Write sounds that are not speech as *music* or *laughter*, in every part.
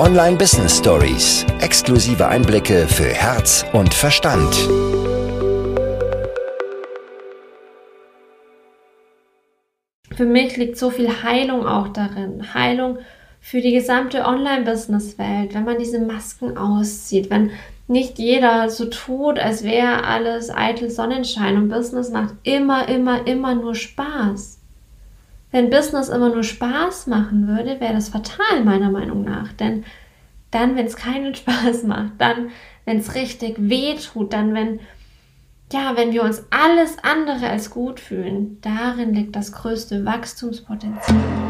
Online Business Stories. Exklusive Einblicke für Herz und Verstand. Für mich liegt so viel Heilung auch darin. Heilung für die gesamte Online-Business-Welt, wenn man diese Masken auszieht, wenn nicht jeder so tut, als wäre alles eitel Sonnenschein und Business macht immer, immer, immer nur Spaß. Wenn Business immer nur Spaß machen würde, wäre das fatal meiner Meinung nach. Denn dann, wenn es keinen *laughs* Spaß macht, dann, wenn es richtig weh tut, dann, wenn, ja, wenn wir uns alles andere als gut fühlen, darin liegt das größte Wachstumspotenzial.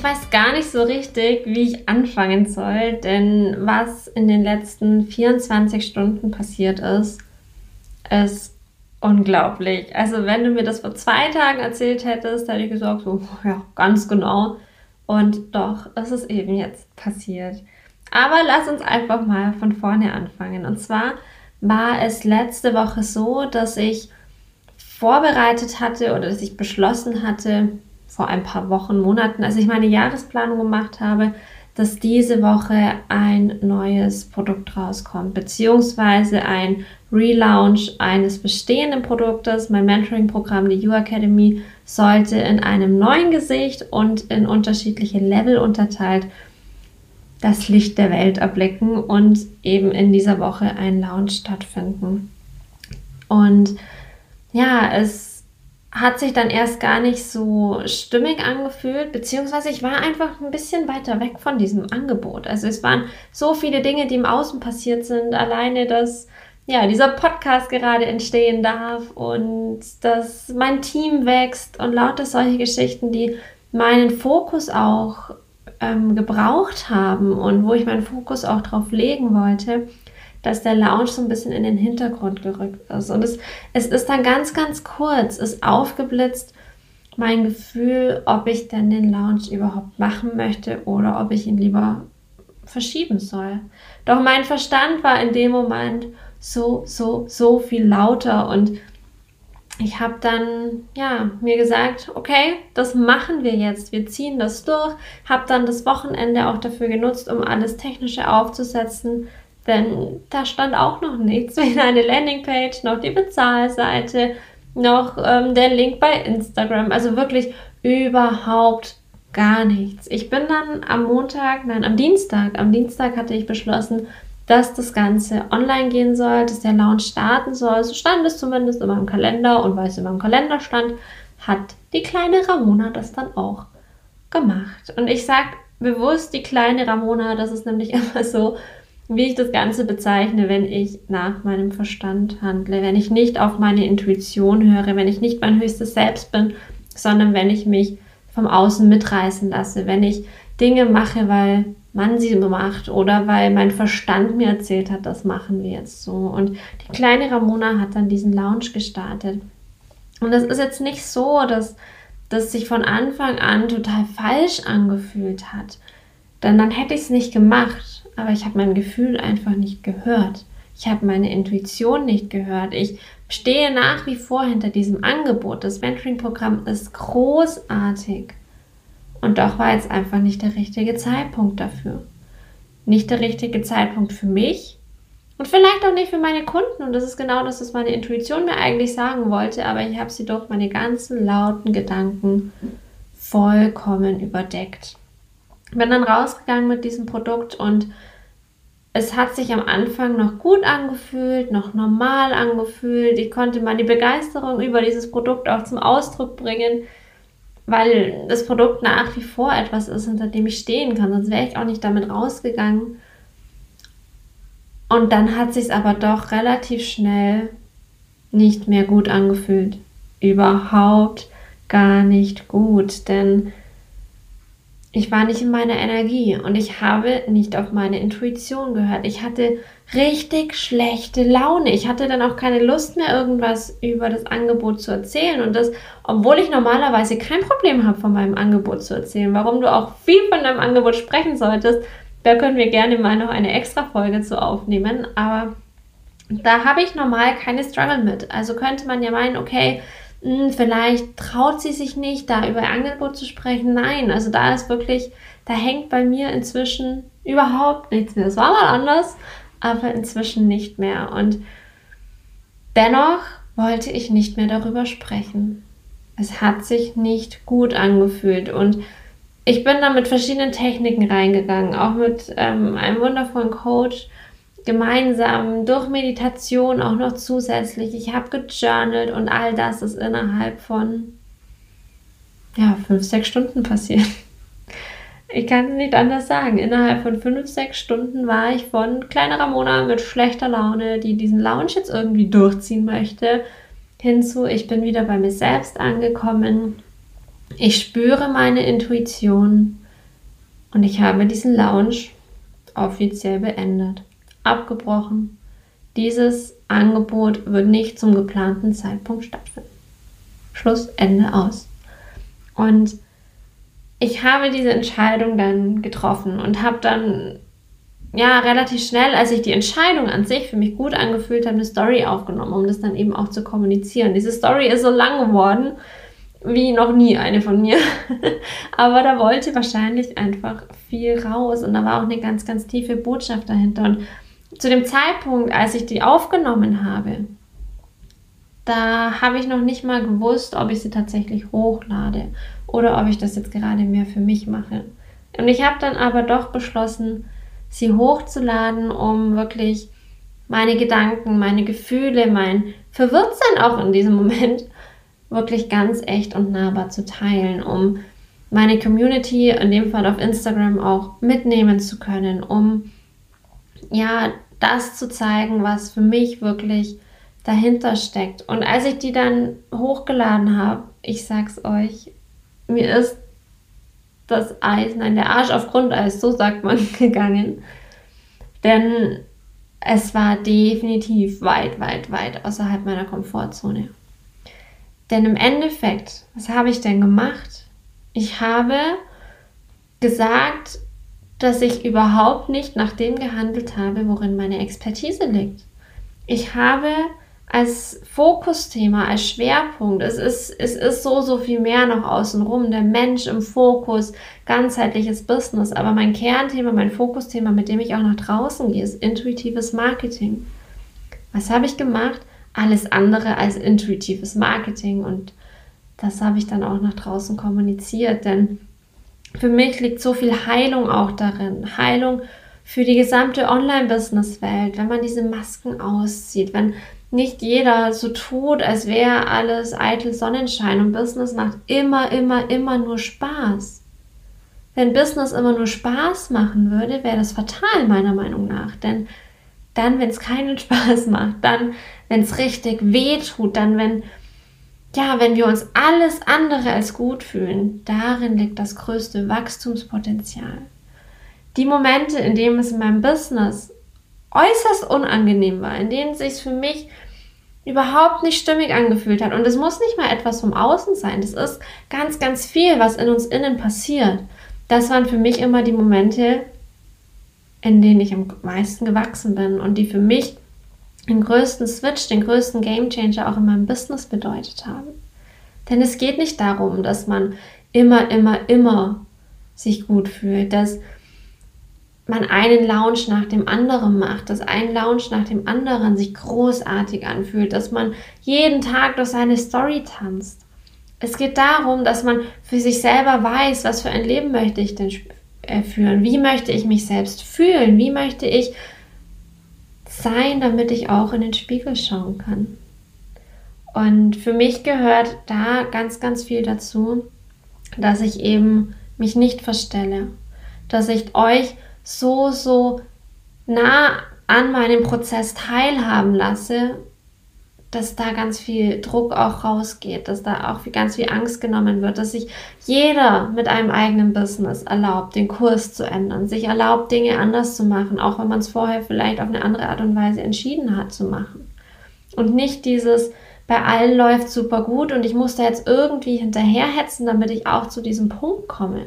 Ich weiß gar nicht so richtig, wie ich anfangen soll, denn was in den letzten 24 Stunden passiert ist, ist unglaublich. Also wenn du mir das vor zwei Tagen erzählt hättest, hätte ich gesagt, so, ja, ganz genau. Und doch, es ist eben jetzt passiert. Aber lass uns einfach mal von vorne anfangen. Und zwar war es letzte Woche so, dass ich vorbereitet hatte oder dass ich beschlossen hatte, vor ein paar Wochen, Monaten, als ich meine Jahresplanung gemacht habe, dass diese Woche ein neues Produkt rauskommt, beziehungsweise ein Relaunch eines bestehenden Produktes. Mein Mentoring-Programm, die You Academy, sollte in einem neuen Gesicht und in unterschiedliche Level unterteilt das Licht der Welt erblicken und eben in dieser Woche ein Launch stattfinden. Und ja, es hat sich dann erst gar nicht so stimmig angefühlt, beziehungsweise ich war einfach ein bisschen weiter weg von diesem Angebot. Also es waren so viele Dinge, die im Außen passiert sind. Alleine, dass ja, dieser Podcast gerade entstehen darf und dass mein Team wächst und lauter solche Geschichten, die meinen Fokus auch ähm, gebraucht haben und wo ich meinen Fokus auch drauf legen wollte, dass der Lounge so ein bisschen in den Hintergrund gerückt ist. Und es, es ist dann ganz, ganz kurz, ist aufgeblitzt mein Gefühl, ob ich denn den Lounge überhaupt machen möchte oder ob ich ihn lieber verschieben soll. Doch mein Verstand war in dem Moment so, so, so viel lauter und ich habe dann ja mir gesagt, okay, das machen wir jetzt, wir ziehen das durch. Habe dann das Wochenende auch dafür genutzt, um alles Technische aufzusetzen, denn da stand auch noch nichts, *laughs* weder eine Landingpage noch die Bezahlseite, noch ähm, der Link bei Instagram. Also wirklich überhaupt gar nichts. Ich bin dann am Montag, nein, am Dienstag, am Dienstag hatte ich beschlossen, dass das Ganze online gehen soll, dass der Launch starten soll. So stand es zumindest in meinem Kalender und weil es in meinem Kalender stand, hat die kleine Ramona das dann auch gemacht. Und ich sage bewusst die kleine Ramona, das ist nämlich *laughs* immer so, wie ich das Ganze bezeichne, wenn ich nach meinem Verstand handle, wenn ich nicht auf meine Intuition höre, wenn ich nicht mein höchstes Selbst bin, sondern wenn ich mich vom Außen mitreißen lasse, wenn ich Dinge mache, weil man sie macht oder weil mein Verstand mir erzählt hat, das machen wir jetzt so. Und die kleine Ramona hat dann diesen Lounge gestartet. Und das ist jetzt nicht so, dass das sich von Anfang an total falsch angefühlt hat. Denn dann hätte ich es nicht gemacht aber ich habe mein Gefühl einfach nicht gehört. Ich habe meine Intuition nicht gehört. Ich stehe nach wie vor hinter diesem Angebot. Das Mentoring-Programm ist großartig. Und doch war jetzt einfach nicht der richtige Zeitpunkt dafür. Nicht der richtige Zeitpunkt für mich und vielleicht auch nicht für meine Kunden. Und das ist genau das, was meine Intuition mir eigentlich sagen wollte. Aber ich habe sie durch meine ganzen lauten Gedanken vollkommen überdeckt. Bin dann rausgegangen mit diesem Produkt und es hat sich am Anfang noch gut angefühlt, noch normal angefühlt. Ich konnte meine Begeisterung über dieses Produkt auch zum Ausdruck bringen. weil das Produkt nach wie vor etwas ist, hinter dem ich stehen kann. Sonst wäre ich auch nicht damit rausgegangen. Und dann hat sich aber doch relativ schnell nicht mehr gut angefühlt. Überhaupt gar nicht gut, denn ich war nicht in meiner Energie und ich habe nicht auf meine Intuition gehört. Ich hatte richtig schlechte Laune. Ich hatte dann auch keine Lust mehr, irgendwas über das Angebot zu erzählen. Und das, obwohl ich normalerweise kein Problem habe, von meinem Angebot zu erzählen. Warum du auch viel von deinem Angebot sprechen solltest, da können wir gerne mal noch eine extra Folge zu aufnehmen. Aber da habe ich normal keine Struggle mit. Also könnte man ja meinen, okay, hm, vielleicht traut sie sich nicht, da über Angebot zu sprechen. Nein, also da ist wirklich, da hängt bei mir inzwischen überhaupt nichts mehr. Es war mal anders, aber inzwischen nicht mehr. Und dennoch wollte ich nicht mehr darüber sprechen. Es hat sich nicht gut angefühlt und ich bin da mit verschiedenen Techniken reingegangen, auch mit ähm, einem wundervollen Coach, gemeinsam durch Meditation auch noch zusätzlich. Ich habe gejournalt und all das ist innerhalb von ja, fünf, sechs Stunden passiert. Ich kann es nicht anders sagen. Innerhalb von fünf, sechs Stunden war ich von kleiner Ramona mit schlechter Laune, die diesen Lounge jetzt irgendwie durchziehen möchte, hinzu, ich bin wieder bei mir selbst angekommen. Ich spüre meine Intuition und ich habe diesen Lounge offiziell beendet abgebrochen. Dieses Angebot wird nicht zum geplanten Zeitpunkt stattfinden. Schluss, Ende aus. Und ich habe diese Entscheidung dann getroffen und habe dann ja relativ schnell, als ich die Entscheidung an sich für mich gut angefühlt habe, eine Story aufgenommen, um das dann eben auch zu kommunizieren. Diese Story ist so lang geworden wie noch nie eine von mir. *laughs* Aber da wollte wahrscheinlich einfach viel raus und da war auch eine ganz, ganz tiefe Botschaft dahinter. Und zu dem Zeitpunkt, als ich die aufgenommen habe, da habe ich noch nicht mal gewusst, ob ich sie tatsächlich hochlade oder ob ich das jetzt gerade mehr für mich mache. Und ich habe dann aber doch beschlossen, sie hochzuladen, um wirklich meine Gedanken, meine Gefühle, mein Verwirrtsein auch in diesem Moment *laughs* wirklich ganz echt und nahbar zu teilen, um meine Community, in dem Fall auf Instagram auch mitnehmen zu können, um ja, das zu zeigen, was für mich wirklich dahinter steckt. Und als ich die dann hochgeladen habe, ich sag's euch, mir ist das Eis, nein, der Arsch auf Grundeis, so sagt man, *laughs* gegangen. Denn es war definitiv weit, weit, weit außerhalb meiner Komfortzone. Denn im Endeffekt, was habe ich denn gemacht? Ich habe gesagt, dass ich überhaupt nicht nach dem gehandelt habe, worin meine Expertise liegt. Ich habe als Fokusthema, als Schwerpunkt, es ist, es ist so, so viel mehr noch außenrum, der Mensch im Fokus, ganzheitliches Business, aber mein Kernthema, mein Fokusthema, mit dem ich auch nach draußen gehe, ist intuitives Marketing. Was habe ich gemacht? Alles andere als intuitives Marketing und das habe ich dann auch nach draußen kommuniziert, denn für mich liegt so viel Heilung auch darin. Heilung für die gesamte Online-Business-Welt, wenn man diese Masken auszieht, wenn nicht jeder so tut, als wäre alles eitel Sonnenschein und Business macht immer, immer, immer nur Spaß. Wenn Business immer nur Spaß machen würde, wäre das fatal meiner Meinung nach. Denn dann, wenn es keinen *laughs* Spaß macht, dann, wenn es richtig weh tut, dann, wenn ja, wenn wir uns alles andere als gut fühlen, darin liegt das größte Wachstumspotenzial. Die Momente, in denen es in meinem Business äußerst unangenehm war, in denen es sich für mich überhaupt nicht stimmig angefühlt hat. Und es muss nicht mal etwas vom Außen sein. Das ist ganz, ganz viel, was in uns innen passiert. Das waren für mich immer die Momente, in denen ich am meisten gewachsen bin und die für mich den größten Switch, den größten Gamechanger auch in meinem Business bedeutet haben. Denn es geht nicht darum, dass man immer, immer, immer sich gut fühlt, dass man einen Lounge nach dem anderen macht, dass ein Lounge nach dem anderen sich großartig anfühlt, dass man jeden Tag durch seine Story tanzt. Es geht darum, dass man für sich selber weiß, was für ein Leben möchte ich denn äh, führen, wie möchte ich mich selbst fühlen, wie möchte ich sein, damit ich auch in den Spiegel schauen kann. Und für mich gehört da ganz, ganz viel dazu, dass ich eben mich nicht verstelle, dass ich euch so, so nah an meinem Prozess teilhaben lasse, dass da ganz viel Druck auch rausgeht, dass da auch ganz viel Angst genommen wird, dass sich jeder mit einem eigenen Business erlaubt, den Kurs zu ändern, sich erlaubt, Dinge anders zu machen, auch wenn man es vorher vielleicht auf eine andere Art und Weise entschieden hat zu machen. Und nicht dieses, bei allen läuft super gut und ich muss da jetzt irgendwie hinterherhetzen, damit ich auch zu diesem Punkt komme.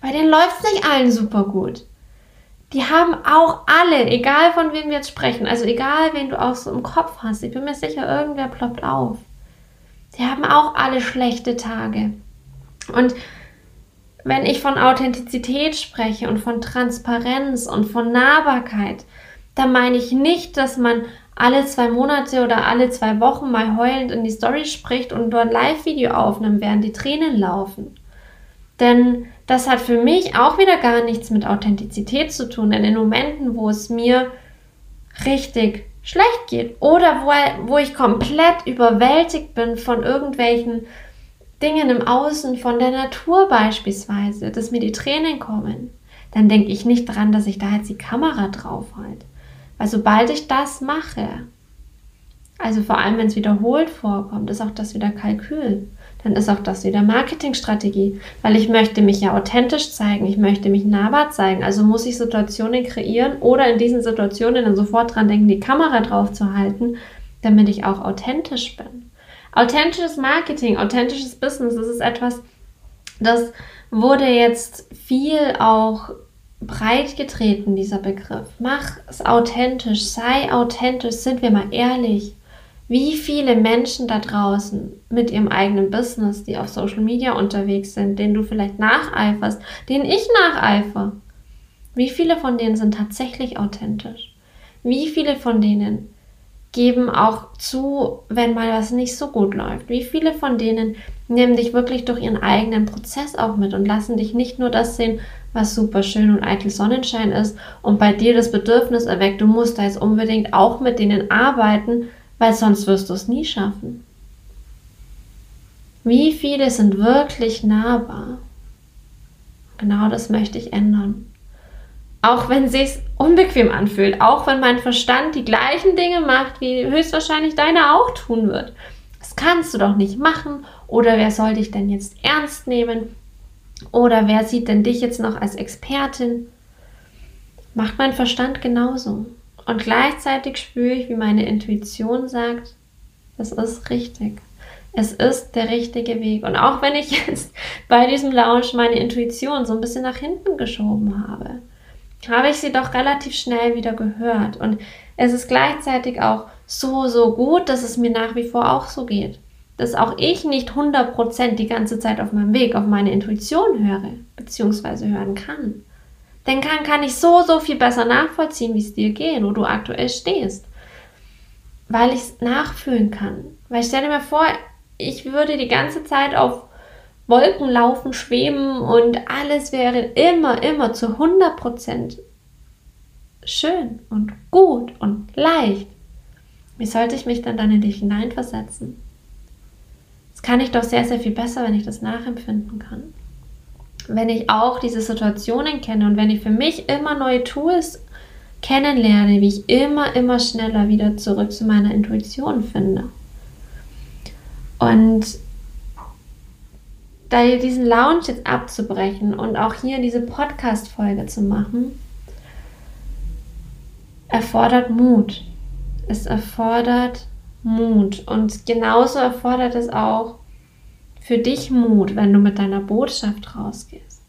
Bei denen läuft es nicht allen super gut die haben auch alle, egal von wem wir jetzt sprechen, also egal wen du auch so im Kopf hast, ich bin mir sicher, irgendwer ploppt auf. Die haben auch alle schlechte Tage. Und wenn ich von Authentizität spreche und von Transparenz und von Nahbarkeit, dann meine ich nicht, dass man alle zwei Monate oder alle zwei Wochen mal heulend in die Story spricht und dort Live-Video aufnimmt, während die Tränen laufen. Denn das hat für mich auch wieder gar nichts mit Authentizität zu tun. Denn in Momenten, wo es mir richtig schlecht geht oder wo, wo ich komplett überwältigt bin von irgendwelchen Dingen im Außen, von der Natur beispielsweise, dass mir die Tränen kommen, dann denke ich nicht dran, dass ich da jetzt die Kamera drauf halte. Weil sobald ich das mache, also vor allem wenn es wiederholt vorkommt, ist auch das wieder Kalkül dann ist auch das wieder Marketingstrategie, weil ich möchte mich ja authentisch zeigen, ich möchte mich nahbar zeigen, also muss ich Situationen kreieren oder in diesen Situationen dann sofort dran denken, die Kamera drauf zu halten, damit ich auch authentisch bin. Authentisches Marketing, authentisches Business, das ist etwas, das wurde jetzt viel auch breit getreten, dieser Begriff. Mach es authentisch, sei authentisch, sind wir mal ehrlich wie viele Menschen da draußen mit ihrem eigenen Business, die auf Social Media unterwegs sind, denen du vielleicht nacheiferst, denen ich nacheifer, wie viele von denen sind tatsächlich authentisch? Wie viele von denen geben auch zu, wenn mal was nicht so gut läuft? Wie viele von denen nehmen dich wirklich durch ihren eigenen Prozess auch mit und lassen dich nicht nur das sehen, was super schön und eitel Sonnenschein ist und bei dir das Bedürfnis erweckt, du musst da jetzt unbedingt auch mit denen arbeiten, weil sonst wirst du es nie schaffen. Wie viele sind wirklich nahbar? Genau das möchte ich ändern. Auch wenn es sich unbequem anfühlt, auch wenn mein Verstand die gleichen Dinge macht, wie höchstwahrscheinlich deine auch tun wird. Das kannst du doch nicht machen. Oder wer soll dich denn jetzt ernst nehmen? Oder wer sieht denn dich jetzt noch als Expertin? Macht mein Verstand genauso. Und gleichzeitig spüre ich, wie meine Intuition sagt, es ist richtig. Es ist der richtige Weg. Und auch wenn ich jetzt *laughs* bei diesem Lounge meine Intuition so ein bisschen nach hinten geschoben habe, habe ich sie doch relativ schnell wieder gehört. Und es ist gleichzeitig auch so, so gut, dass es mir nach wie vor auch so geht. Dass auch ich nicht 100% die ganze Zeit auf meinem Weg auf meine Intuition höre, beziehungsweise hören kann dann kann, kann ich so, so viel besser nachvollziehen, wie es dir geht, wo du aktuell stehst. Weil ich es nachfühlen kann. Weil stell dir mir vor, ich würde die ganze Zeit auf Wolken laufen, schweben und alles wäre immer, immer zu 100% schön und gut und leicht. Wie sollte ich mich dann dann in dich hineinversetzen? Das kann ich doch sehr, sehr viel besser, wenn ich das nachempfinden kann wenn ich auch diese Situationen kenne und wenn ich für mich immer neue Tools kennenlerne, wie ich immer, immer schneller wieder zurück zu meiner Intuition finde. Und da diesen Lounge jetzt abzubrechen und auch hier diese Podcast-Folge zu machen, erfordert Mut. Es erfordert Mut. Und genauso erfordert es auch für dich Mut, wenn du mit deiner Botschaft rausgehst.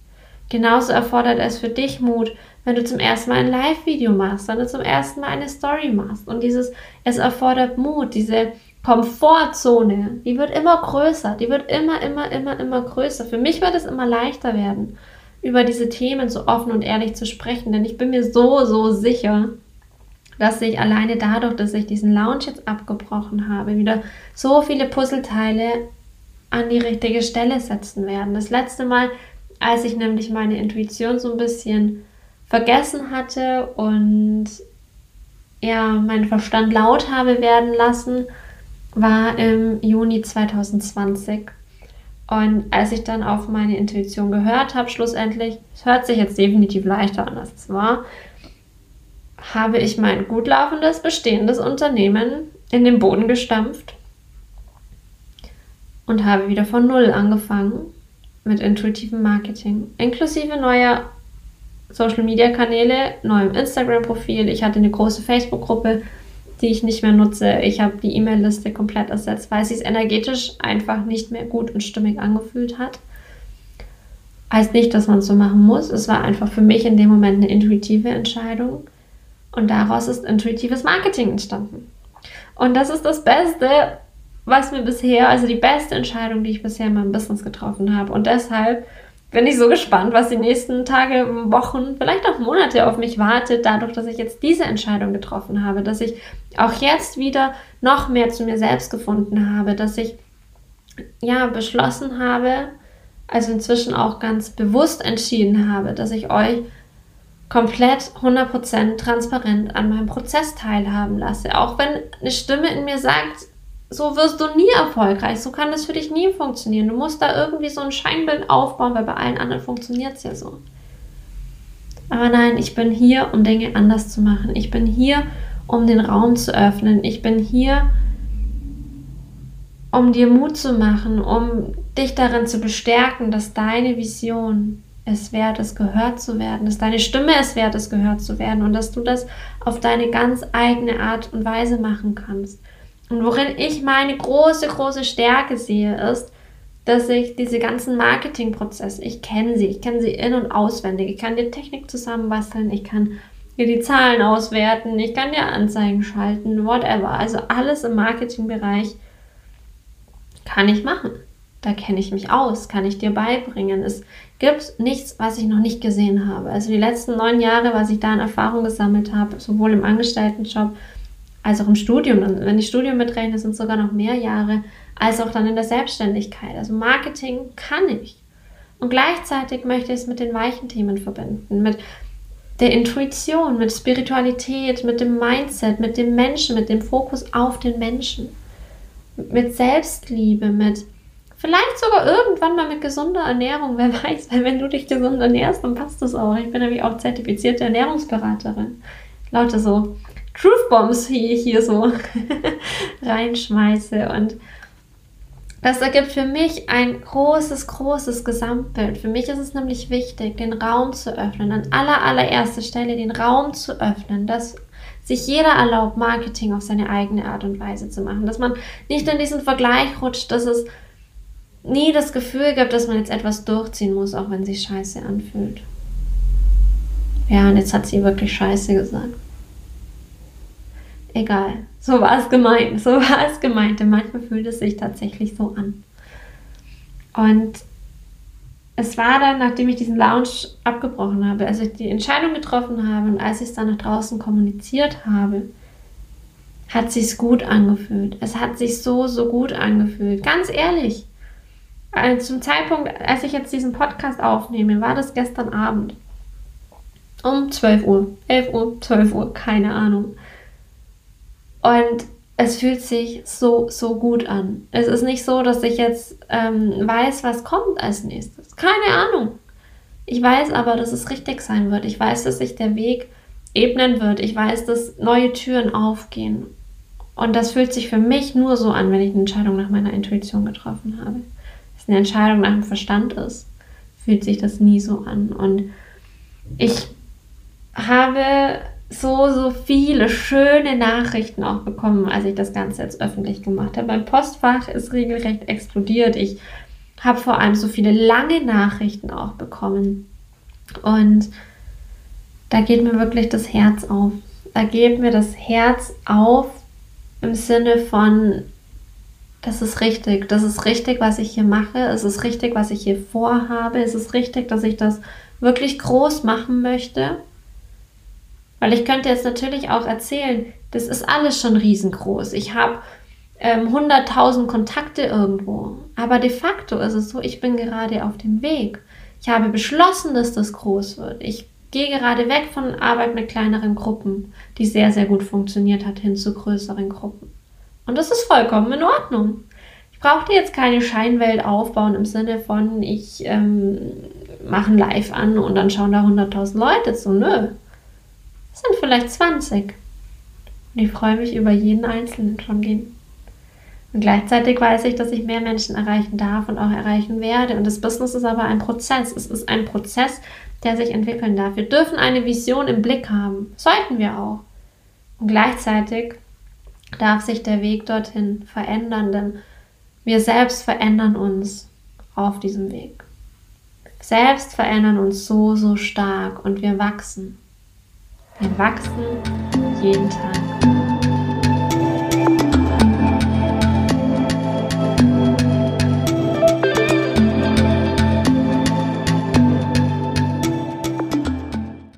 Genauso erfordert es für dich Mut, wenn du zum ersten Mal ein Live-Video machst, wenn du zum ersten Mal eine Story machst. Und dieses, es erfordert Mut, diese Komfortzone, die wird immer größer, die wird immer, immer, immer, immer größer. Für mich wird es immer leichter werden, über diese Themen so offen und ehrlich zu sprechen, denn ich bin mir so, so sicher, dass ich alleine dadurch, dass ich diesen Lounge jetzt abgebrochen habe, wieder so viele Puzzleteile an die richtige Stelle setzen werden. Das letzte Mal, als ich nämlich meine Intuition so ein bisschen vergessen hatte und ja, meinen Verstand laut habe werden lassen, war im Juni 2020. Und als ich dann auf meine Intuition gehört habe, schlussendlich, es hört sich jetzt definitiv leichter an, als es war, habe ich mein gut laufendes, bestehendes Unternehmen in den Boden gestampft und habe wieder von Null angefangen mit intuitivem Marketing, inklusive neuer Social-Media-Kanäle, neuem Instagram-Profil. Ich hatte eine große Facebook-Gruppe, die ich nicht mehr nutze. Ich habe die E-Mail-Liste komplett ersetzt, weil sie es energetisch einfach nicht mehr gut und stimmig angefühlt hat. Heißt nicht, dass man es so machen muss. Es war einfach für mich in dem Moment eine intuitive Entscheidung. Und daraus ist intuitives Marketing entstanden. Und das ist das Beste, was mir bisher, also die beste Entscheidung, die ich bisher in meinem Business getroffen habe. Und deshalb bin ich so gespannt, was die nächsten Tage, Wochen, vielleicht auch Monate auf mich wartet, dadurch, dass ich jetzt diese Entscheidung getroffen habe, dass ich auch jetzt wieder noch mehr zu mir selbst gefunden habe, dass ich ja beschlossen habe, also inzwischen auch ganz bewusst entschieden habe, dass ich euch komplett 100% transparent an meinem Prozess teilhaben lasse. Auch wenn eine Stimme in mir sagt, so wirst du nie erfolgreich. So kann das für dich nie funktionieren. Du musst da irgendwie so ein Scheinbild aufbauen, weil bei allen anderen funktioniert es ja so. Aber nein, ich bin hier, um Dinge anders zu machen. Ich bin hier, um den Raum zu öffnen. Ich bin hier, um dir Mut zu machen, um dich darin zu bestärken, dass deine Vision es wert ist, gehört zu werden, dass deine Stimme es wert ist, gehört zu werden und dass du das auf deine ganz eigene Art und Weise machen kannst. Und worin ich meine große, große Stärke sehe, ist, dass ich diese ganzen Marketingprozesse, ich kenne sie, ich kenne sie in- und auswendig. Ich kann dir Technik zusammenbasteln, ich kann dir die Zahlen auswerten, ich kann dir Anzeigen schalten, whatever. Also alles im Marketingbereich kann ich machen. Da kenne ich mich aus, kann ich dir beibringen. Es gibt nichts, was ich noch nicht gesehen habe. Also die letzten neun Jahre, was ich da an Erfahrung gesammelt habe, sowohl im Angestelltenjob als auch im Studium. Wenn ich Studium mitrechne, sind es sogar noch mehr Jahre, als auch dann in der Selbstständigkeit. Also Marketing kann ich. Und gleichzeitig möchte ich es mit den weichen Themen verbinden, mit der Intuition, mit Spiritualität, mit dem Mindset, mit dem Menschen, mit dem Fokus auf den Menschen, mit Selbstliebe, mit vielleicht sogar irgendwann mal mit gesunder Ernährung, wer weiß, weil wenn du dich gesund ernährst, dann passt das auch. Ich bin nämlich auch zertifizierte Ernährungsberaterin. Lauter so Truth Bombs hier, hier so *laughs* reinschmeiße. Und das ergibt für mich ein großes, großes Gesamtbild. Für mich ist es nämlich wichtig, den Raum zu öffnen, an aller, allererster Stelle den Raum zu öffnen, dass sich jeder erlaubt, Marketing auf seine eigene Art und Weise zu machen. Dass man nicht in diesen Vergleich rutscht, dass es nie das Gefühl gibt, dass man jetzt etwas durchziehen muss, auch wenn sich scheiße anfühlt. Ja, und jetzt hat sie wirklich scheiße gesagt egal. So war es gemeint, so *laughs* war es gemeint. Denn manchmal fühlt es sich tatsächlich so an. Und es war dann, nachdem ich diesen Lounge abgebrochen habe, als ich die Entscheidung getroffen habe und als ich es dann nach draußen kommuniziert habe, hat sich's gut angefühlt. Es hat sich so, so gut angefühlt. Ganz ehrlich. Also zum Zeitpunkt, als ich jetzt diesen Podcast aufnehme, war das gestern Abend. Um 12 Uhr, 11 Uhr, 12 Uhr, keine Ahnung. Und es fühlt sich so, so gut an. Es ist nicht so, dass ich jetzt ähm, weiß, was kommt als nächstes. Keine Ahnung. Ich weiß aber, dass es richtig sein wird. Ich weiß, dass sich der Weg ebnen wird. Ich weiß, dass neue Türen aufgehen. Und das fühlt sich für mich nur so an, wenn ich eine Entscheidung nach meiner Intuition getroffen habe. Wenn es eine Entscheidung nach dem Verstand ist, fühlt sich das nie so an. Und ich habe so, so viele schöne Nachrichten auch bekommen, als ich das Ganze jetzt öffentlich gemacht habe. Mein Postfach ist regelrecht explodiert. Ich habe vor allem so viele lange Nachrichten auch bekommen. Und da geht mir wirklich das Herz auf. Da geht mir das Herz auf im Sinne von, das ist richtig, das ist richtig, was ich hier mache, es ist richtig, was ich hier vorhabe, es ist richtig, dass ich das wirklich groß machen möchte weil ich könnte jetzt natürlich auch erzählen, das ist alles schon riesengroß. Ich habe ähm, 100.000 Kontakte irgendwo. Aber de facto ist es so, ich bin gerade auf dem Weg. Ich habe beschlossen, dass das groß wird. Ich gehe gerade weg von Arbeit mit kleineren Gruppen, die sehr, sehr gut funktioniert hat, hin zu größeren Gruppen. Und das ist vollkommen in Ordnung brauche dir jetzt keine Scheinwelt aufbauen im Sinne von, ich ähm, mache ein Live an und dann schauen da 100.000 Leute zu. Nö. Sind vielleicht 20. Und ich freue mich über jeden Einzelnen von denen. Und gleichzeitig weiß ich, dass ich mehr Menschen erreichen darf und auch erreichen werde. Und das Business ist aber ein Prozess. Es ist ein Prozess, der sich entwickeln darf. Wir dürfen eine Vision im Blick haben. Sollten wir auch. Und gleichzeitig darf sich der Weg dorthin verändern, denn wir selbst verändern uns auf diesem Weg. Selbst verändern uns so, so stark und wir wachsen. Wir wachsen jeden Tag.